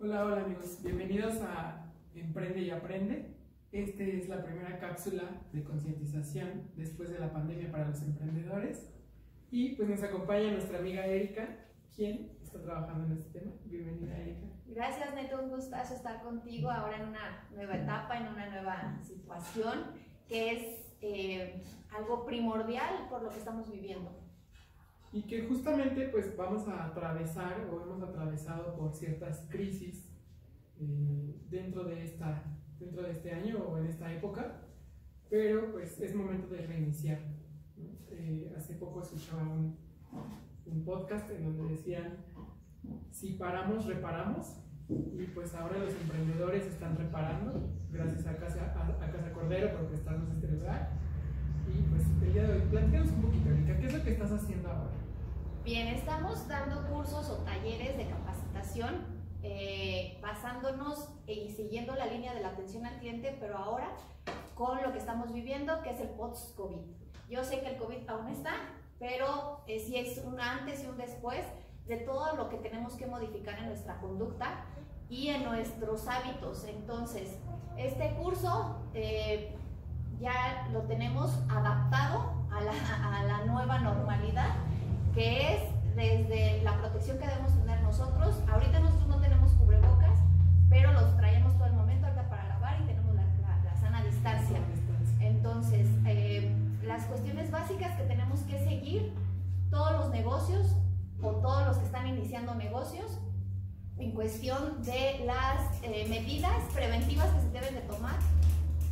Hola, hola amigos, bienvenidos a Emprende y Aprende. Esta es la primera cápsula de concientización después de la pandemia para los emprendedores. Y pues nos acompaña nuestra amiga Erika, quien está trabajando en este tema. Bienvenida Erika. Gracias Neto, un gustazo estar contigo ahora en una nueva etapa, en una nueva situación, que es eh, algo primordial por lo que estamos viviendo. Y que justamente pues vamos a atravesar o hemos atravesado por ciertas crisis eh, dentro, de esta, dentro de este año o en esta época, pero pues es momento de reiniciar. Eh, hace poco escuchaba un, podcast en donde decían, si paramos, reparamos, y pues ahora los emprendedores están reparando, gracias a Casa, a, Casa Cordero por prestarnos este lugar. Y pues el día de hoy, platícanos un poquito, Erika, ¿qué es lo que estás haciendo ahora? Bien, estamos dando cursos o talleres de capacitación eh, basándonos y siguiendo la línea de la atención al cliente, pero ahora con lo que estamos viviendo, que es el post-COVID. Yo sé que el COVID aún está, pero eh, sí es un antes y un después de todo lo que tenemos que modificar en nuestra conducta y en nuestros hábitos. Entonces, este curso eh, ya lo tenemos adaptado a la, a la nueva normalidad que es desde la protección que debemos tener nosotros. Ahorita nosotros no tenemos cubrebocas, pero los traemos todo el momento ahorita para lavar y tenemos la, sana distancia. Entonces, eh, las cuestiones básicas que tenemos que seguir, todos los negocios o todos los que están iniciando negocios, en cuestión de las eh, medidas preventivas que se deben de tomar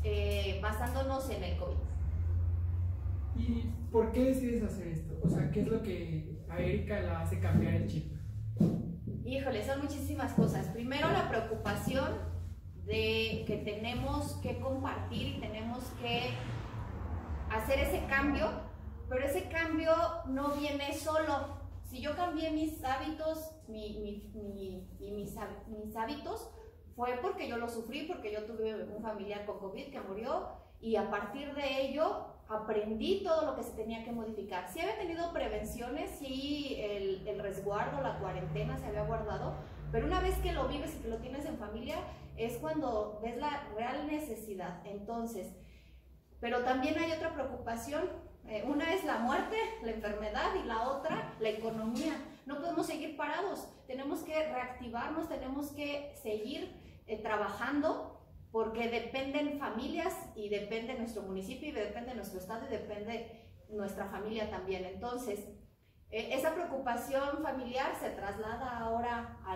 eh, basándonos en el COVID. ¿Y por qué decides hacer esto? O sea, ¿qué es lo que a Erika la hace cambiar el chip? Híjole, son muchísimas cosas. Primero la preocupación de que tenemos que compartir y tenemos que hacer ese cambio, pero ese cambio no viene solo. Si yo cambié mis hábitos, mi, mi, mis, mis hábitos, fue porque yo lo sufrí, porque yo tuve un familiar con COVID que murió y a partir de ello aprendí todo lo que se tenía que modificar. Sí había tenido prevenciones, sí el, resguardo, la cuarentena se había guardado, pero una vez que lo vives y que lo tienes en familia, es cuando ves la real necesidad. Entonces, pero también hay otra preocupación. Eh, una es la muerte, la enfermedad y la otra, la economía. No podemos seguir parados, tenemos que reactivarnos, tenemos que seguir eh, trabajando porque dependen familias y depende nuestro municipio y depende nuestro estado y depende nuestra familia también. Entonces, e, esa preocupación familiar se traslada ahora a,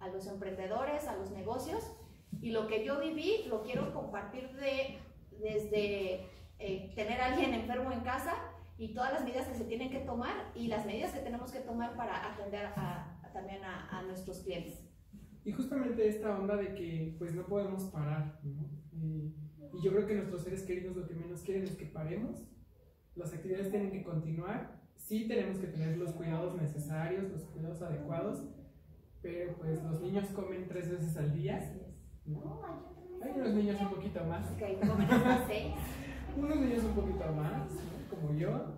a, los emprendedores, a los negocios y lo que yo viví lo quiero compartir de, desde eh, tener a alguien enfermo en casa y todas las medidas que se tienen que tomar y las medidas que tenemos que tomar para atender también a nuestros clientes. Y justamente esta onda de que pues no podemos parar, ¿no? y yo creo que nuestros seres queridos lo que menos quieren es que paremos, las actividades tienen que continuar, sí tenemos que tener los cuidados necesarios, los cuidados adecuados, pero pues los niños comen tres veces al día, ¿no? Hay unos niños un poquito más. unos niños un poquito más, como yo,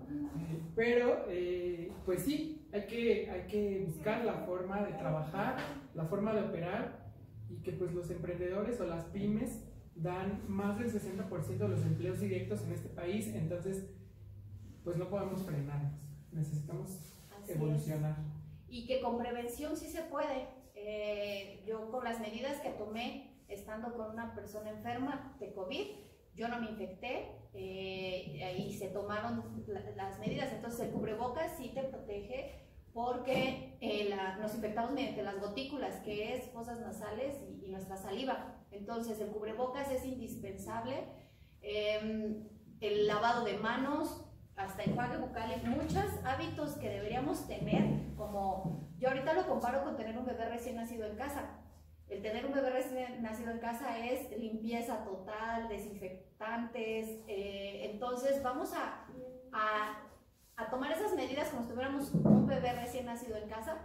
pero eh, pues sí, hay que, hay que buscar la forma de trabajar, la forma de operar y que pues los emprendedores o las pymes dan más del 60% de los empleos directos en este país, entonces pues no podemos frenarnos, necesitamos evolucionar. Y que con prevención sí se puede. Eh, yo con las medidas que tomé estando con una persona enferma de COVID, yo no me infecté eh, y se tomaron las medidas. Entonces el cubrebocas sí te protege porque eh, nos infectamos mediante las gotículas, que es fosas nasales y, nuestra saliva. Entonces, el cubrebocas es indispensable. Em, el lavado de manos, hasta enjuague bucal, muchos hábitos que deberíamos tener, como yo ahorita lo comparo con tener un bebé recién nacido en casa. El tener un bebé recién nacido en casa es limpieza total, desinfectantes. Eh, entonces, vamos a, a a tomar esas medidas como si tuviéramos un bebé recién nacido en casa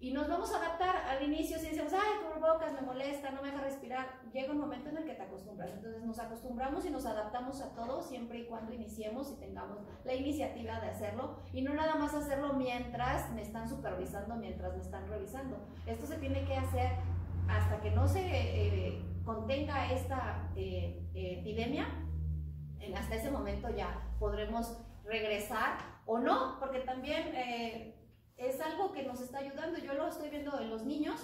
y nos vamos a adaptar. Al inicio si decimos, ay, bocas me molesta, no me deja respirar, llega un momento en el que te acostumbras, entonces nos acostumbramos y nos adaptamos a todo siempre y cuando iniciemos y tengamos la iniciativa de hacerlo y no nada más hacerlo mientras me están supervisando, mientras me están revisando. Esto se tiene que hacer hasta que no se eh, contenga esta eh, epidemia, hasta ese momento ya podremos regresar o no, porque también es algo que nos está ayudando. Yo lo estoy viendo en los niños.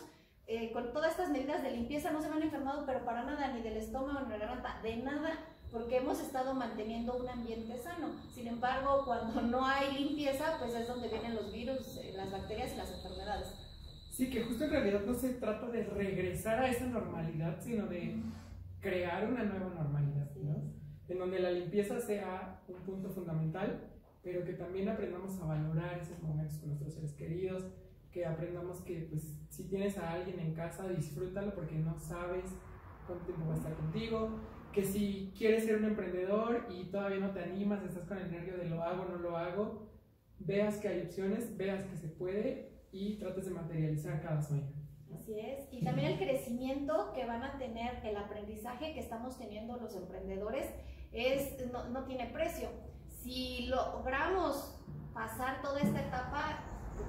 con todas estas medidas de limpieza no se van enfermado, pero para nada, ni del estómago, ni de la garganta, de nada, porque hemos estado manteniendo un ambiente sano. Sin embargo, cuando no hay limpieza, pues es donde vienen los virus, eh, las bacterias y las enfermedades. Sí, que justo en realidad no se trata de regresar a esa normalidad, sino de crear una nueva normalidad, ¿no? En donde la limpieza sea un punto fundamental, pero que también aprendamos a valorar esos momentos con nuestros seres queridos, que aprendamos que pues si tienes a alguien en casa, disfrútalo porque no sabes cuánto tiempo va a estar contigo, que si quieres ser un emprendedor y todavía no te animas, estás con el nervio de lo hago, no lo hago, veas que hay opciones, veas que se puede y trates de materializar cada sueño. Así es. Y también el crecimiento que van a tener, el aprendizaje que estamos teniendo los emprendedores, es, no, no tiene precio. Si logramos pasar toda esta etapa,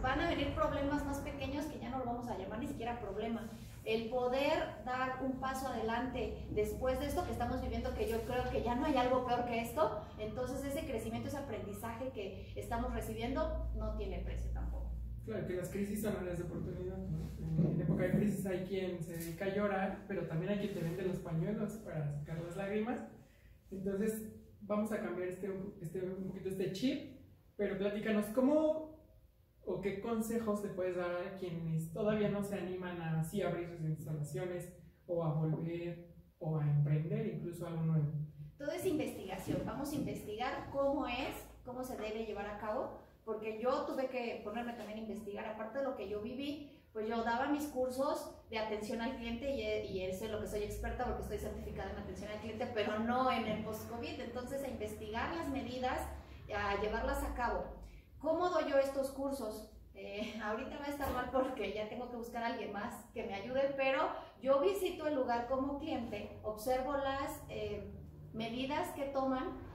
van a venir problemas más pequeños que ya no lo vamos a llamar ni siquiera problema el poder dar un paso adelante después de esto que estamos viviendo, que yo creo que ya no hay algo peor que esto, entonces ese crecimiento, ese aprendizaje que estamos recibiendo no tiene precio tampoco. Claro, que las crisis son áreas de oportunidad. En época de crisis hay quien se dedica a llorar, pero también hay quien te vende los pañuelos para sacar las lágrimas. Entonces, vamos a cambiar este, este, un poquito este chip, pero platícanos, ¿cómo o qué consejos le puedes dar a quienes todavía no se animan a así abrir sus instalaciones o a volver o a emprender incluso algo nuevo? Todo es investigación. Vamos a investigar cómo es, cómo se debe llevar a cabo, porque yo tuve que ponerme también a investigar, aparte de lo que yo viví, pues yo daba mis cursos de atención al cliente y, y eso es lo que soy experta porque estoy certificada en atención al cliente, pero no en el post-COVID. Entonces, a investigar las medidas, a llevarlas a cabo. ¿Cómo doy yo estos cursos? Eh, ahorita va a estar mal porque ya tengo que buscar a alguien más que me ayude, pero yo visito el lugar como cliente, observo las eh, medidas que toman.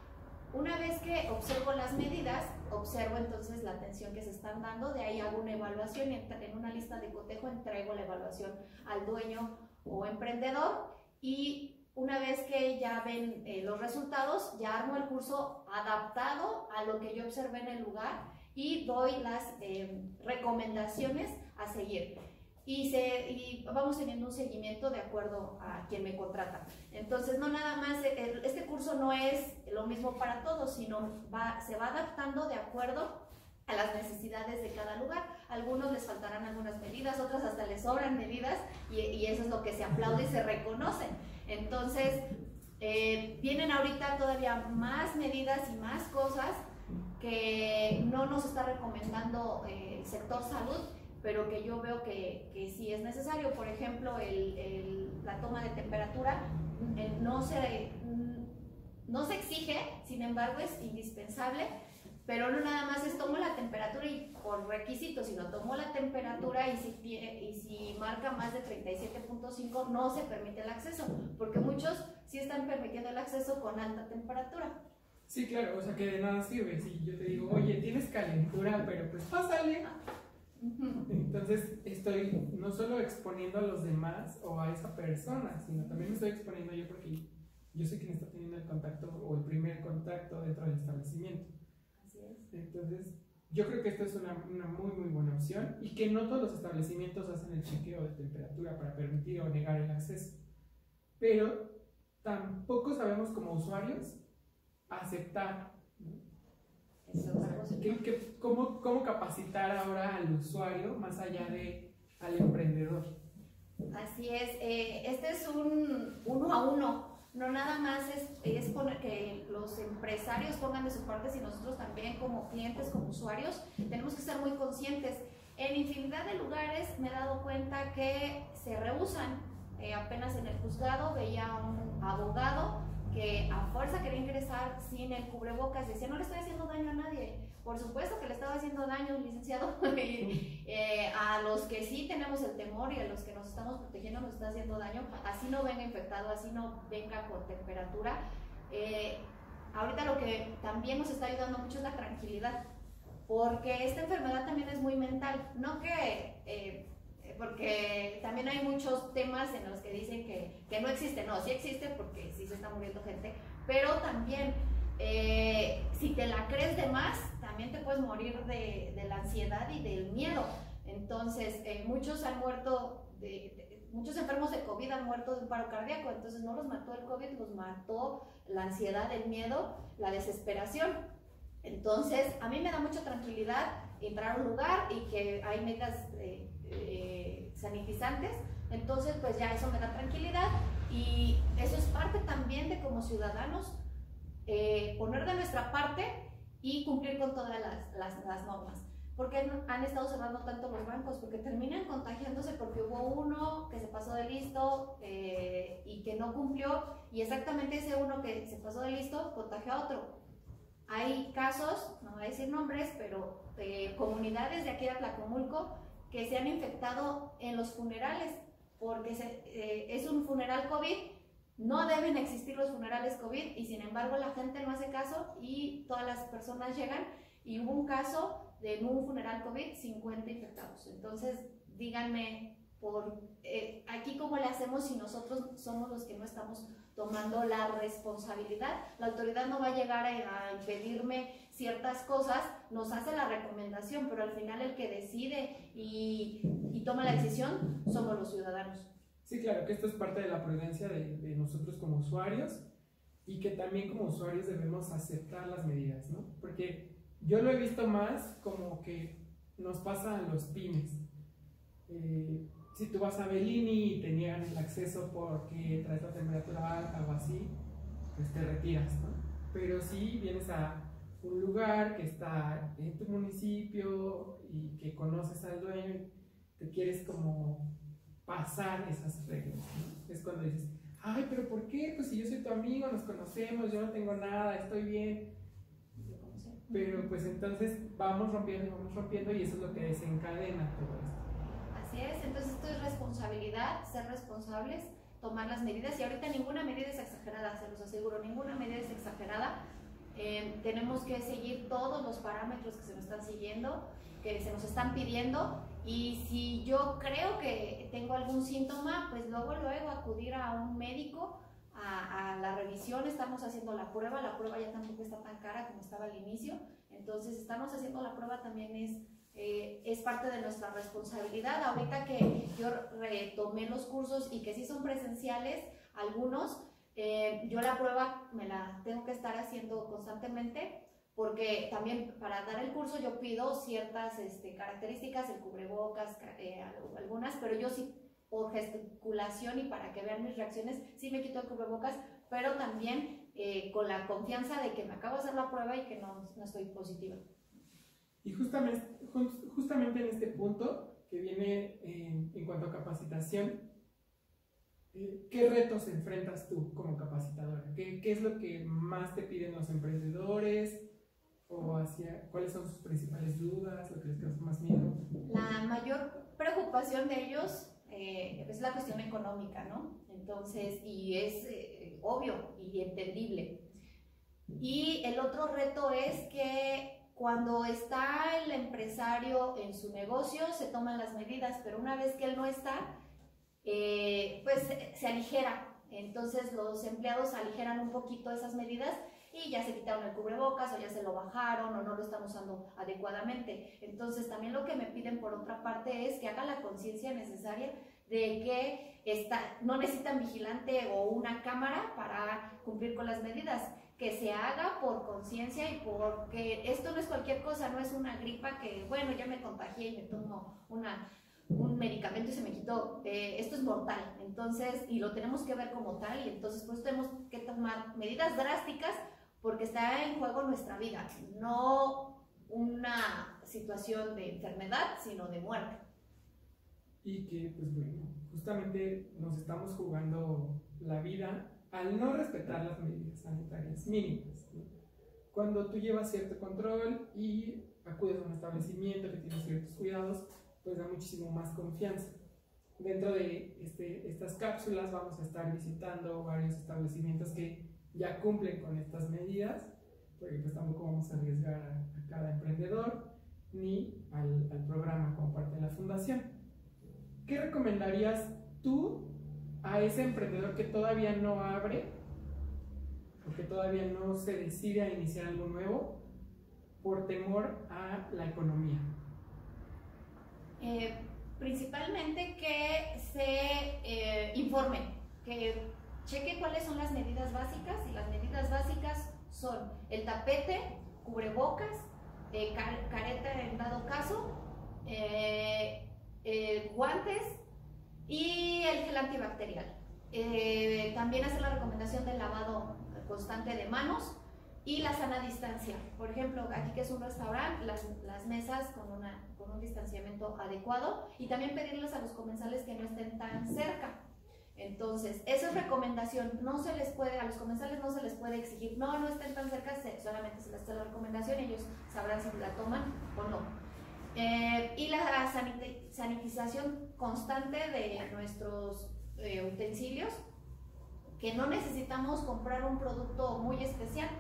Una vez que observo las medidas, observo entonces la atención que se están dando, de ahí hago una evaluación, en una lista de cotejo entrego la evaluación al dueño o emprendedor y una vez que ya ven eh, los resultados, ya armo el curso adaptado a lo que yo observé en el lugar y doy las eh, recomendaciones a seguir. Y, se, y, vamos teniendo un seguimiento de acuerdo a quien me contrata. Entonces, no nada más, este curso no es lo mismo para todos, sino va, se va adaptando de acuerdo a las necesidades de cada lugar. algunos les faltarán algunas medidas, otros hasta les sobran medidas y, y eso es lo que se aplaude y se reconoce. Entonces, eh, vienen ahorita todavía más medidas y más cosas que no nos está recomendando eh, el sector salud, pero que yo veo que, que sí es necesario. Por ejemplo, el, la toma de temperatura eh, no, se, no se exige, sin embargo es indispensable, pero no nada más es tomo la temperatura y por requisito, sino tomo la temperatura y si, y si marca más de 37.5 no se permite el acceso, porque muchos sí están permitiendo el acceso con alta temperatura. Sí, claro, o sea que de nada sirve si yo te digo, oye, tienes calentura, pero pues pásale. Entonces estoy no solo exponiendo a los demás o a esa persona, sino también me estoy exponiendo yo porque yo soy quien está teniendo el contacto o el primer contacto dentro del establecimiento. Así es. Entonces, yo creo que esto es una, una, muy, muy buena opción y que no todos los establecimientos hacen el chequeo de temperatura para permitir o negar el acceso. Pero tampoco sabemos como usuarios aceptar. Cómo, ¿Cómo capacitar ahora al usuario más allá de al emprendedor? Así es, eh, este es un uno a uno, no nada más es, es que los empresarios pongan de su parte, sino nosotros también como clientes, como usuarios, tenemos que ser muy conscientes. En infinidad de lugares me he dado cuenta que se rehusan. Eh, apenas en el juzgado veía a un abogado que a fuerza quería ingresar sin el cubrebocas, decía, no le estoy haciendo daño a nadie. Por supuesto que le estaba haciendo daño, licenciado, eh, a los que sí tenemos el temor y a los que nos estamos protegiendo nos está haciendo daño, así no venga infectado, así no venga por temperatura. Eh, ahorita lo que también nos está ayudando mucho es la tranquilidad, porque esta enfermedad también es muy mental, no que... Eh, porque también hay muchos temas en los que dicen que, que no existe. No, sí existe porque sí se está muriendo gente, pero también eh, si te la crees de más, también te puedes morir de, de la ansiedad y del miedo. Entonces, eh, muchos han muerto, muchos enfermos de COVID han muerto de un paro cardíaco, entonces no los mató el COVID, los mató la ansiedad, el miedo, la desesperación. Entonces, a mí me da mucha tranquilidad entrar a un lugar y que hay medidas eh, eh, sanitizantes, entonces pues ya eso me da tranquilidad y eso es parte también de como ciudadanos poner de nuestra parte y cumplir con todas las, las, las normas. ¿Por qué han estado cerrando tanto los bancos? Porque terminan contagiándose porque hubo uno que se pasó de listo eh, y que no cumplió y exactamente ese uno que se pasó de listo contagió a otro. Hay casos, no voy a decir nombres, pero eh, comunidades de aquí de Tlacomulco que se han infectado en los funerales porque eh, es un funeral COVID, no deben existir los funerales COVID y sin embargo la gente no hace caso y todas las personas llegan y hubo un caso de un funeral COVID, 50 infectados. Entonces, díganme, por eh, aquí cómo le hacemos si nosotros somos los que no estamos tomando la responsabilidad. La autoridad no va a llegar a, impedirme ciertas cosas, nos hace la recomendación, pero al final el que decide y, y, toma la decisión somos los ciudadanos. Sí, claro, que esto es parte de la prudencia de, de nosotros como usuarios y que también como usuarios debemos aceptar las medidas, ¿no? Porque yo lo he visto más como que nos pasa a los pymes. Eh, si tú vas a Bellini y te niegan el acceso porque traes la temperatura alta o así, pues te retiras, ¿no? Pero si vienes a un lugar que está en tu municipio y que conoces al dueño, te quieres como pasar esas reglas. Es cuando dices, ay, pero ¿por qué? Pues si yo soy tu amigo, nos conocemos, yo no tengo nada, estoy bien pero pues entonces vamos rompiendo y vamos rompiendo y eso es lo que desencadena todo esto. Así es, entonces esto es responsabilidad, ser responsables, tomar las medidas y ahorita ninguna medida es exagerada, se los aseguro, ninguna medida es exagerada. Eh, tenemos que seguir todos los parámetros que se nos están siguiendo, que se nos están pidiendo y si yo creo que tengo algún síntoma, pues luego luego acudir a un médico a, la revisión, estamos haciendo la prueba, la prueba ya tampoco está tan cara como estaba al inicio, entonces estamos haciendo la prueba también es, eh, es parte de nuestra responsabilidad. Ahorita que yo retomé los cursos y que sí son presenciales, algunos, eh, yo la prueba me la tengo que estar haciendo constantemente porque también para dar el curso yo pido ciertas este, características, el cubrebocas, eh, algunas, pero yo sí por gesticulación y para que vean mis reacciones, sí me quito el cubrebocas, pero también eh, con la confianza de que me acabo de hacer la prueba y que no, no estoy positiva. Y justamente, justamente en este punto que viene en, en cuanto a capacitación, eh, ¿qué retos enfrentas tú como capacitadora? ¿Qué, ¿Qué, es lo que más te piden los emprendedores? ¿O hacia, cuáles son sus principales dudas? ¿Lo que les causa más miedo? La mayor preocupación de ellos eh, es la cuestión económica, ¿no? Entonces, y es eh, obvio y entendible. Y el otro reto es que cuando está el empresario en su negocio, se toman las medidas, pero una vez que él no está, eh, pues se aligera. Entonces los empleados aligeran un poquito esas medidas y ya se quitaron el cubrebocas o ya se lo bajaron o no lo están usando adecuadamente. Entonces también lo que me piden por otra parte es que haga la conciencia necesaria de que está, no necesitan vigilante o una cámara para cumplir con las medidas, que se haga por conciencia y porque esto no es cualquier cosa, no es una gripa que, bueno, ya me contagié y me tomo una, un medicamento y se me quitó. Eh, esto es mortal, entonces, y lo tenemos que ver como tal, y entonces pues tenemos que tomar medidas drásticas porque está en juego nuestra vida, no una situación de enfermedad, sino de muerte. Y que, pues bueno, justamente nos estamos jugando la vida al no respetar las medidas sanitarias mínimas. Cuando tú llevas cierto control y acudes a un establecimiento que tiene ciertos cuidados, pues da muchísimo más confianza. Dentro de este, estas cápsulas vamos a estar visitando varios establecimientos que ya cumplen con estas medidas, porque pues tampoco vamos a arriesgar a, cada emprendedor ni al, al, programa como parte de la fundación. ¿qué recomendarías tú a ese emprendedor que todavía no abre o que todavía no se decide a iniciar algo nuevo por temor a la economía? Eh, principalmente que se eh, informe, que cheque cuáles son las medidas básicas y las medidas básicas son el tapete, cubrebocas, eh, careta en dado caso, eh, eh, guantes y el gel antibacterial. también hacer la recomendación del lavado constante de manos y la sana distancia. Por ejemplo, aquí que es un restaurante, las, las mesas con, una, con un distanciamiento adecuado y también pedirles a los comensales que no estén tan cerca entonces, esa es recomendación, no se les puede, a los comensales no se les puede exigir, no, no estén tan cerca, solamente se les da la recomendación, ellos sabrán si la toman o no. Eh, y la sanitización constante de nuestros eh, utensilios, que no necesitamos comprar un producto muy especial.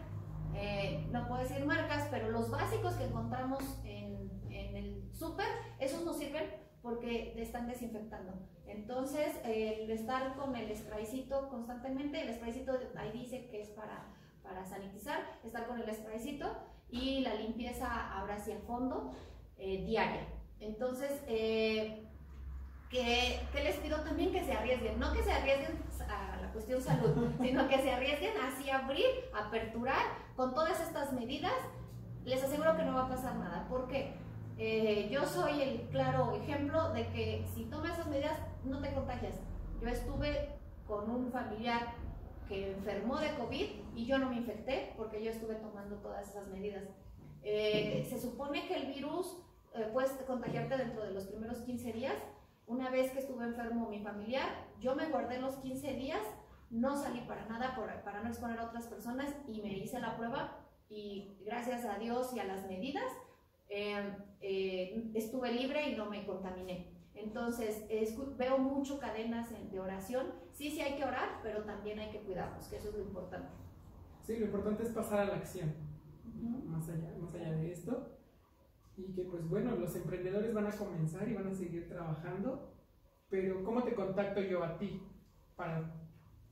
Eh, no puedo decir marcas, pero los básicos que encontramos en, en el súper, esos nos sirven porque están desinfectando. Entonces, el estar con el spraycito constantemente, el spraycito ahí dice que es para, para sanitizar, estar con el spraycito y la limpieza ahora sí a fondo, eh, diaria. Entonces, eh, que, les pido también que se arriesguen, no que se arriesguen a la cuestión salud, sino que se arriesguen así a abrir, aperturar con todas estas medidas. Les aseguro que no va a pasar nada. ¿Por qué? Eh, yo soy el claro ejemplo de que si tomas esas medidas no te contagias. Yo estuve con un familiar que enfermó de COVID y yo no me infecté porque yo estuve tomando todas esas medidas. Eh, se supone que el virus eh, puedes contagiarte dentro de los primeros 15 días. Una vez que estuve enfermo mi familiar, yo me guardé los 15 días, no salí para nada para no exponer a otras personas y me hice la prueba y gracias a Dios y a las medidas Em, eh, estuve libre y no me contaminé. Entonces, veo mucho cadenas de oración. Sí, sí hay que orar, pero también hay que cuidarnos, que eso es lo importante. Sí, lo importante es pasar a la acción, más, allá, más allá de esto. Y que, pues bueno, los emprendedores van a comenzar y van a seguir trabajando, pero ¿cómo te contacto yo a ti para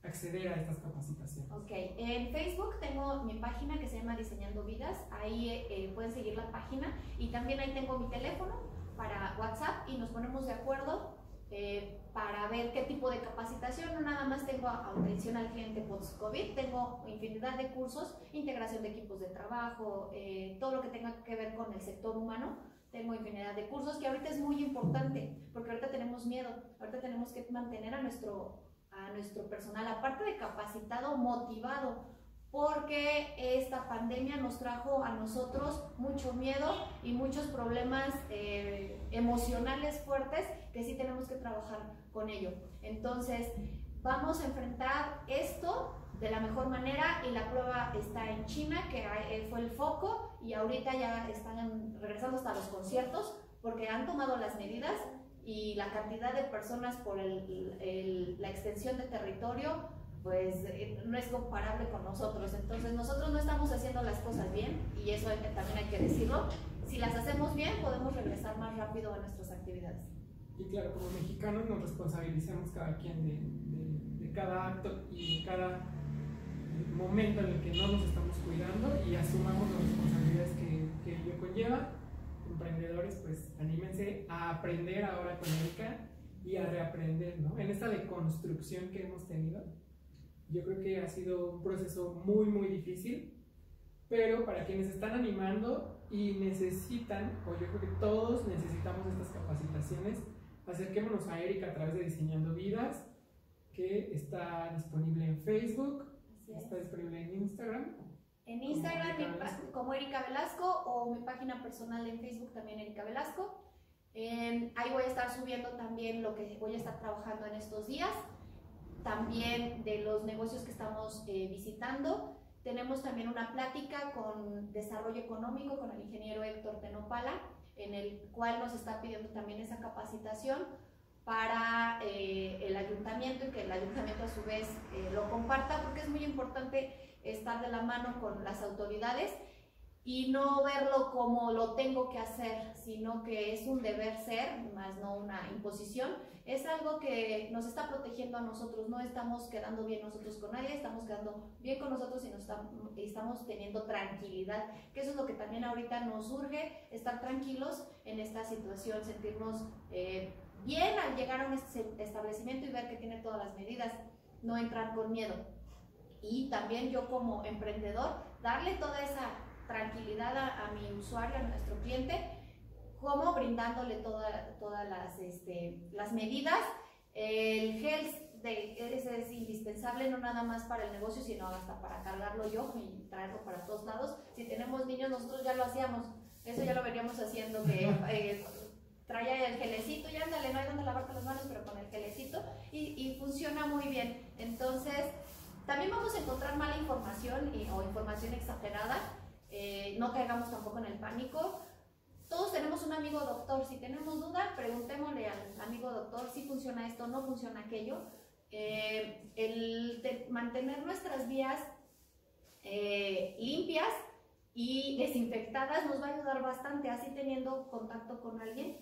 acceder a estas capacitaciones? Ok, en Facebook tengo mi página que se llama Diseñando Vidas, ahí eh, pueden seguir la página y también ahí tengo mi teléfono para WhatsApp y nos ponemos de acuerdo eh, para ver qué tipo de capacitación, no nada más tengo atención al cliente post-COVID, tengo infinidad de cursos, integración de equipos de trabajo, eh, todo lo que tenga que ver con el sector humano, tengo infinidad de cursos que ahorita es muy importante, porque ahorita tenemos miedo, ahorita tenemos que mantener a nuestro a nuestro personal, aparte de capacitado, motivado, porque esta pandemia nos trajo a nosotros mucho miedo y muchos problemas eh, emocionales fuertes que sí tenemos que trabajar con ello. Entonces, vamos a enfrentar esto de la mejor manera y la prueba está en China, que eh, fue el foco, y ahorita ya están regresando hasta los conciertos porque han tomado las medidas y la cantidad de personas por la extensión de territorio, pues eh, no es comparable con nosotros. Entonces nosotros no estamos haciendo las cosas bien y eso también hay que decirlo. Si las hacemos bien, podemos regresar más rápido a nuestras actividades. Y claro, como mexicanos nos responsabilizamos cada quien de, de, cada acto y de cada momento en el que no nos estamos cuidando y asumamos las responsabilidades que, que ello conlleva emprendedores, pues anímense a aprender ahora con Erika y a reaprender, ¿no? En esta deconstrucción que hemos tenido, yo creo que ha sido un proceso muy, muy difícil, pero para quienes están animando y necesitan, o yo creo que todos necesitamos estas capacitaciones, acerquémonos a Erika a través de Diseñando Vidas, que está disponible en Facebook, está disponible en Instagram. En Instagram como Erika Velasco o mi página personal en Facebook también Erika Velasco. ahí voy a estar subiendo también lo que voy a estar trabajando en estos días, también de los negocios que estamos eh, visitando. Tenemos también una plática con desarrollo económico con el ingeniero Héctor Tenopala, en el cual nos está pidiendo también esa capacitación para eh, el ayuntamiento y que el ayuntamiento a su vez eh, lo comparta, porque es muy importante estar de la mano con las autoridades y no verlo como lo tengo que hacer, sino que es un deber ser, más no una imposición. Es algo que nos está protegiendo a nosotros, no estamos quedando bien nosotros con nadie, estamos quedando bien con nosotros y nos estamos, teniendo tranquilidad, que eso es lo que también ahorita nos urge, estar tranquilos en esta situación, sentirnos eh, bien al llegar a un establecimiento y ver que tiene todas las medidas, no entrar con miedo. Y también yo como emprendedor, darle toda esa tranquilidad a, mi usuario, a nuestro cliente, como brindándole todas las, este, las medidas. El health de, es, es, indispensable no nada más para el negocio, sino hasta para cargarlo yo y traerlo para todos lados. Si tenemos niños, nosotros ya lo hacíamos. Eso ya lo veníamos haciendo, que eh, traía el gelecito y ándale, no hay donde lavarte las manos, pero con el gelecito y, y funciona muy bien. Entonces, también vamos a encontrar mala información o información exagerada eh, no caigamos tampoco en el pánico. Todos tenemos un amigo doctor, si tenemos duda, preguntémosle al amigo doctor si funciona esto, no funciona aquello. Eh, el mantener nuestras vías eh, limpias y desinfectadas nos va a ayudar bastante, así teniendo contacto con alguien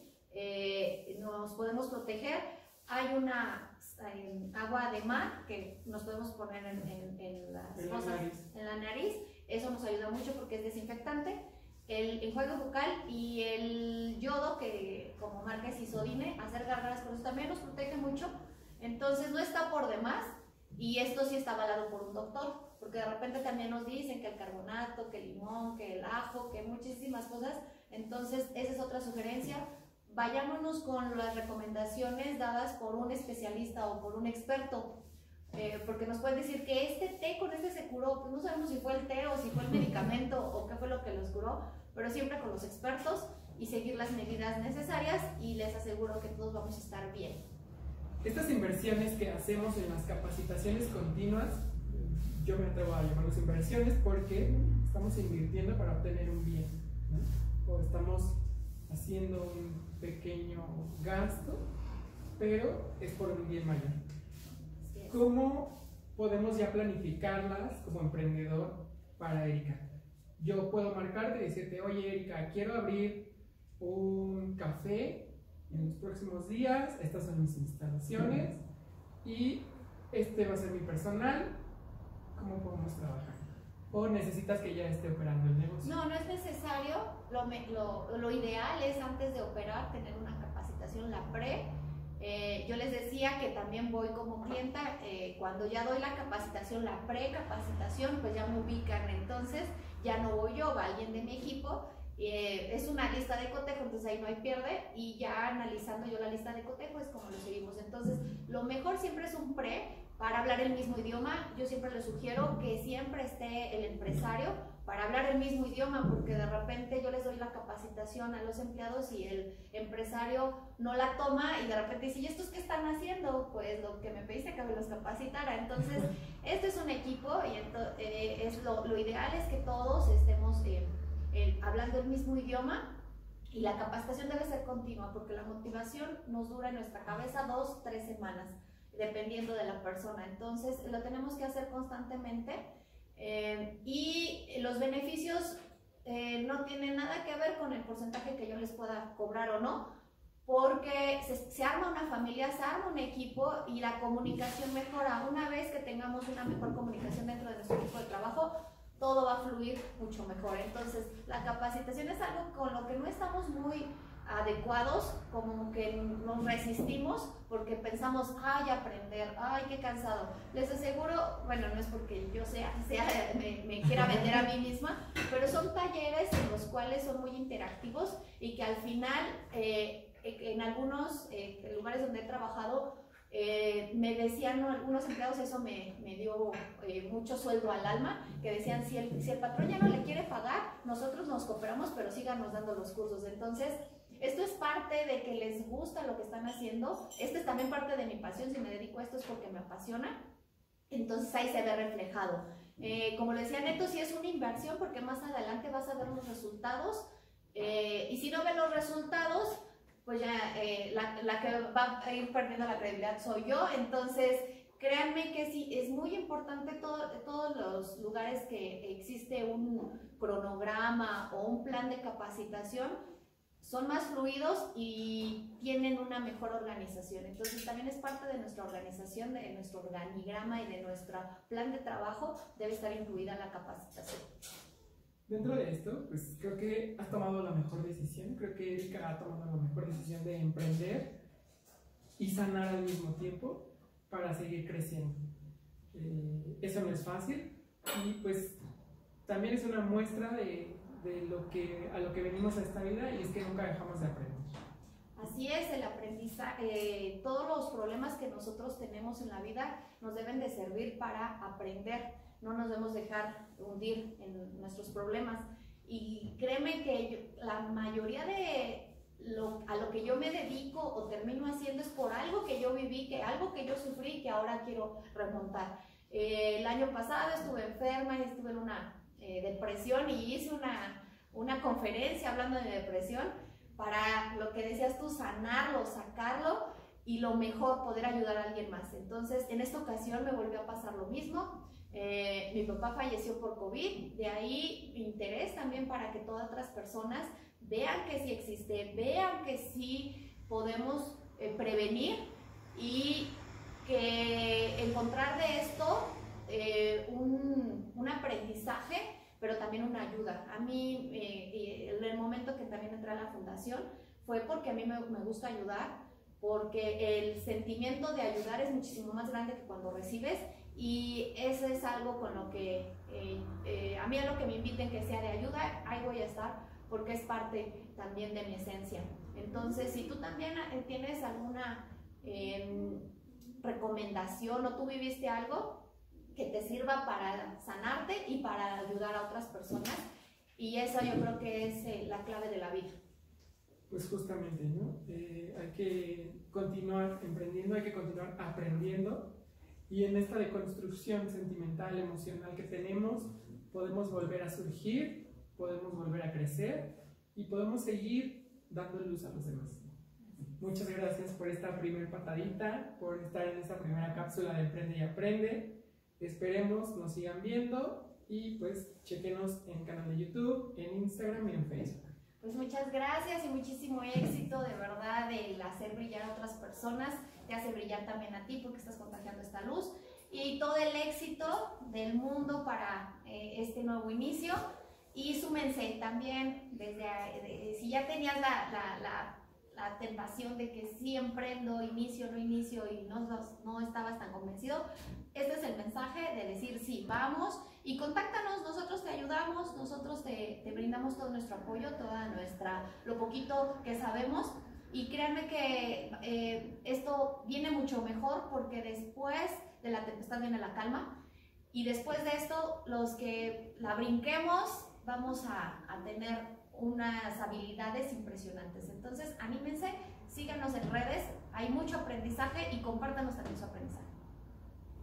nos podemos proteger. Hay una agua de mar que nos podemos poner en, las cosas, en la nariz eso nos ayuda mucho porque es desinfectante. El enjuague bucal y el yodo, que como marca es isodine, hacer garras con eso también nos protege mucho. Entonces no está por demás y esto sí está avalado por un doctor, porque de repente también nos dicen que el carbonato, que el limón, que el ajo, que muchísimas cosas. Entonces esa es otra sugerencia. Vayámonos con las recomendaciones dadas por un especialista o por un experto eh, porque nos pueden decir que este té con este se curó, pues no sabemos si fue el té o si fue el medicamento o qué fue lo que los curó, pero siempre con los expertos y seguir las medidas necesarias y les aseguro que todos vamos a estar bien. Estas inversiones que hacemos en las capacitaciones continuas, yo me atrevo a llamarlas inversiones porque estamos invirtiendo para obtener un bien, o estamos haciendo un pequeño gasto, pero es por un bien mayor. ¿Cómo podemos ya planificarlas como emprendedor para Erika? Yo puedo marcarte y decirte, oye Erika, quiero abrir un café en los próximos días, estas son mis instalaciones y este va a ser mi personal, ¿cómo podemos trabajar? ¿O necesitas que ya esté operando el negocio? No, no es necesario. Lo, lo, lo ideal es antes de operar tener una capacitación, la pre, eh, yo les decía que también voy como clienta, eh, cuando ya doy la capacitación, la precapacitación, pues ya me ubican, entonces ya no voy yo, va alguien de mi equipo, eh, es una lista de cotejo, entonces ahí no hay pierde, y ya analizando yo la lista de cotejo es como lo seguimos. Entonces, lo mejor siempre es un pre para hablar el mismo idioma. Yo siempre les sugiero que siempre esté el empresario para hablar el mismo idioma, porque de repente yo les doy la capacitación a los empleados y el empresario no la toma y de repente dice, ¿y estos qué están haciendo? Pues lo que me pediste que me los capacitara. Entonces, este es un equipo y eh, es lo, ideal es que todos estemos eh, hablando el mismo idioma y la capacitación debe ser continua, porque la motivación nos dura en nuestra cabeza dos, tres semanas, dependiendo de la persona. Entonces, lo tenemos que hacer constantemente eh, y los beneficios eh, no tienen nada que ver con el porcentaje que yo les pueda cobrar o no, porque se, arma una familia, se arma un equipo y la comunicación mejora. Una vez que tengamos una mejor comunicación dentro de nuestro equipo de trabajo, todo va a fluir mucho mejor. Entonces, la capacitación es algo con lo que no estamos muy adecuados, como que nos resistimos porque pensamos, ay, aprender, ay, qué cansado. Les aseguro, bueno, no es porque yo sea, sea me, quiera vender a mí misma, pero son talleres en los cuales son muy interactivos y que al final, eh, en algunos eh, lugares donde he trabajado, eh, me decían algunos empleados, eso me, me dio mucho sueldo al alma, que decían, si el, si el patrón ya no le quiere pagar, nosotros nos cooperamos, pero síganos dando los cursos. Entonces, esto es parte de que les gusta lo que están haciendo. Esto es también parte de mi pasión. Si me dedico a esto es porque me apasiona. Entonces ahí se ve reflejado. Eh, como le decía Neto, sí es una inversión porque más adelante vas a ver los resultados. Eh, y si no ven los resultados, pues ya eh, la, la, que va a ir perdiendo la credibilidad soy yo. Entonces Créanme que sí, es muy importante todo, todos los lugares que existe un cronograma o un plan de capacitación, son más fluidos y tienen una mejor organización. Entonces también es parte de nuestra organización, de nuestro organigrama y de nuestro plan de trabajo, debe estar incluida la capacitación. Dentro de esto, pues creo que has tomado la mejor decisión, creo que Erika ha tomado la mejor decisión de emprender y sanar al mismo tiempo para seguir creciendo. Eh, eso no es fácil y pues también es una muestra de, de, lo que, a lo que venimos a esta vida y es que nunca dejamos de aprender. Así es, el aprendizaje, eh, todos los problemas que nosotros tenemos en la vida nos deben de servir para aprender, no nos debemos dejar hundir en nuestros problemas. Y créeme que la mayoría de lo, a lo que yo me dedico o termino haciendo es por algo que yo viví, que algo que yo sufrí que ahora quiero remontar. Eh, el año pasado estuve enferma y estuve en una eh, depresión y hice una, una conferencia hablando de depresión para lo que decías tú, sanarlo, sacarlo y lo mejor, poder ayudar a alguien más. Entonces, en esta ocasión me volvió a pasar lo mismo. Eh, mi papá falleció por COVID, de ahí mi interés también para que todas otras personas vean que sí existe, vean que sí podemos eh, prevenir y que encontrar de esto eh, un, un, aprendizaje, pero también una ayuda. A mí, eh, el momento que también entré a la fundación, fue porque a mí me, me, gusta ayudar, porque el sentimiento de ayudar es muchísimo más grande que cuando recibes y eso es algo con lo que a mí a lo que me inviten que sea de ayuda, ahí voy a estar porque es parte también de mi esencia. Entonces, si tú también eh, tienes alguna em, recomendación o tú viviste algo que te sirva para sanarte y para ayudar a otras personas, y eso yo creo que es eh, la clave de la vida. Pues justamente, ¿no? Eh, hay que continuar emprendiendo, hay que continuar aprendiendo y en esta deconstrucción sentimental, emocional que tenemos, podemos volver a surgir podemos volver a crecer y podemos seguir dando luz a los demás. Muchas gracias por esta primera patadita, por estar en esta primera cápsula de Emprende y Aprende. Esperemos nos sigan viendo y pues chequenos en el canal de YouTube, en Instagram y en Facebook. Pues muchas gracias y muchísimo éxito, de verdad, el hacer brillar a otras personas, te hace brillar también a ti porque estás contagiando esta luz y todo el éxito del mundo para eh, este nuevo inicio. Y súmense también, desde, si ya tenías la, la, tentación de que sí emprendo, inicio, no inicio y no, no estabas tan convencido, este es el mensaje de decir sí, vamos y contáctanos, nosotros te ayudamos, nosotros te, te brindamos todo nuestro apoyo, toda nuestra, lo poquito que sabemos y créanme que eh, esto viene mucho mejor porque después de la tempestad viene la calma y después de esto los que la brinquemos vamos a, a tener unas habilidades impresionantes. Entonces, anímense, síganos en redes, hay mucho aprendizaje y compártanos también su aprendizaje.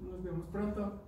Nos vemos pronto.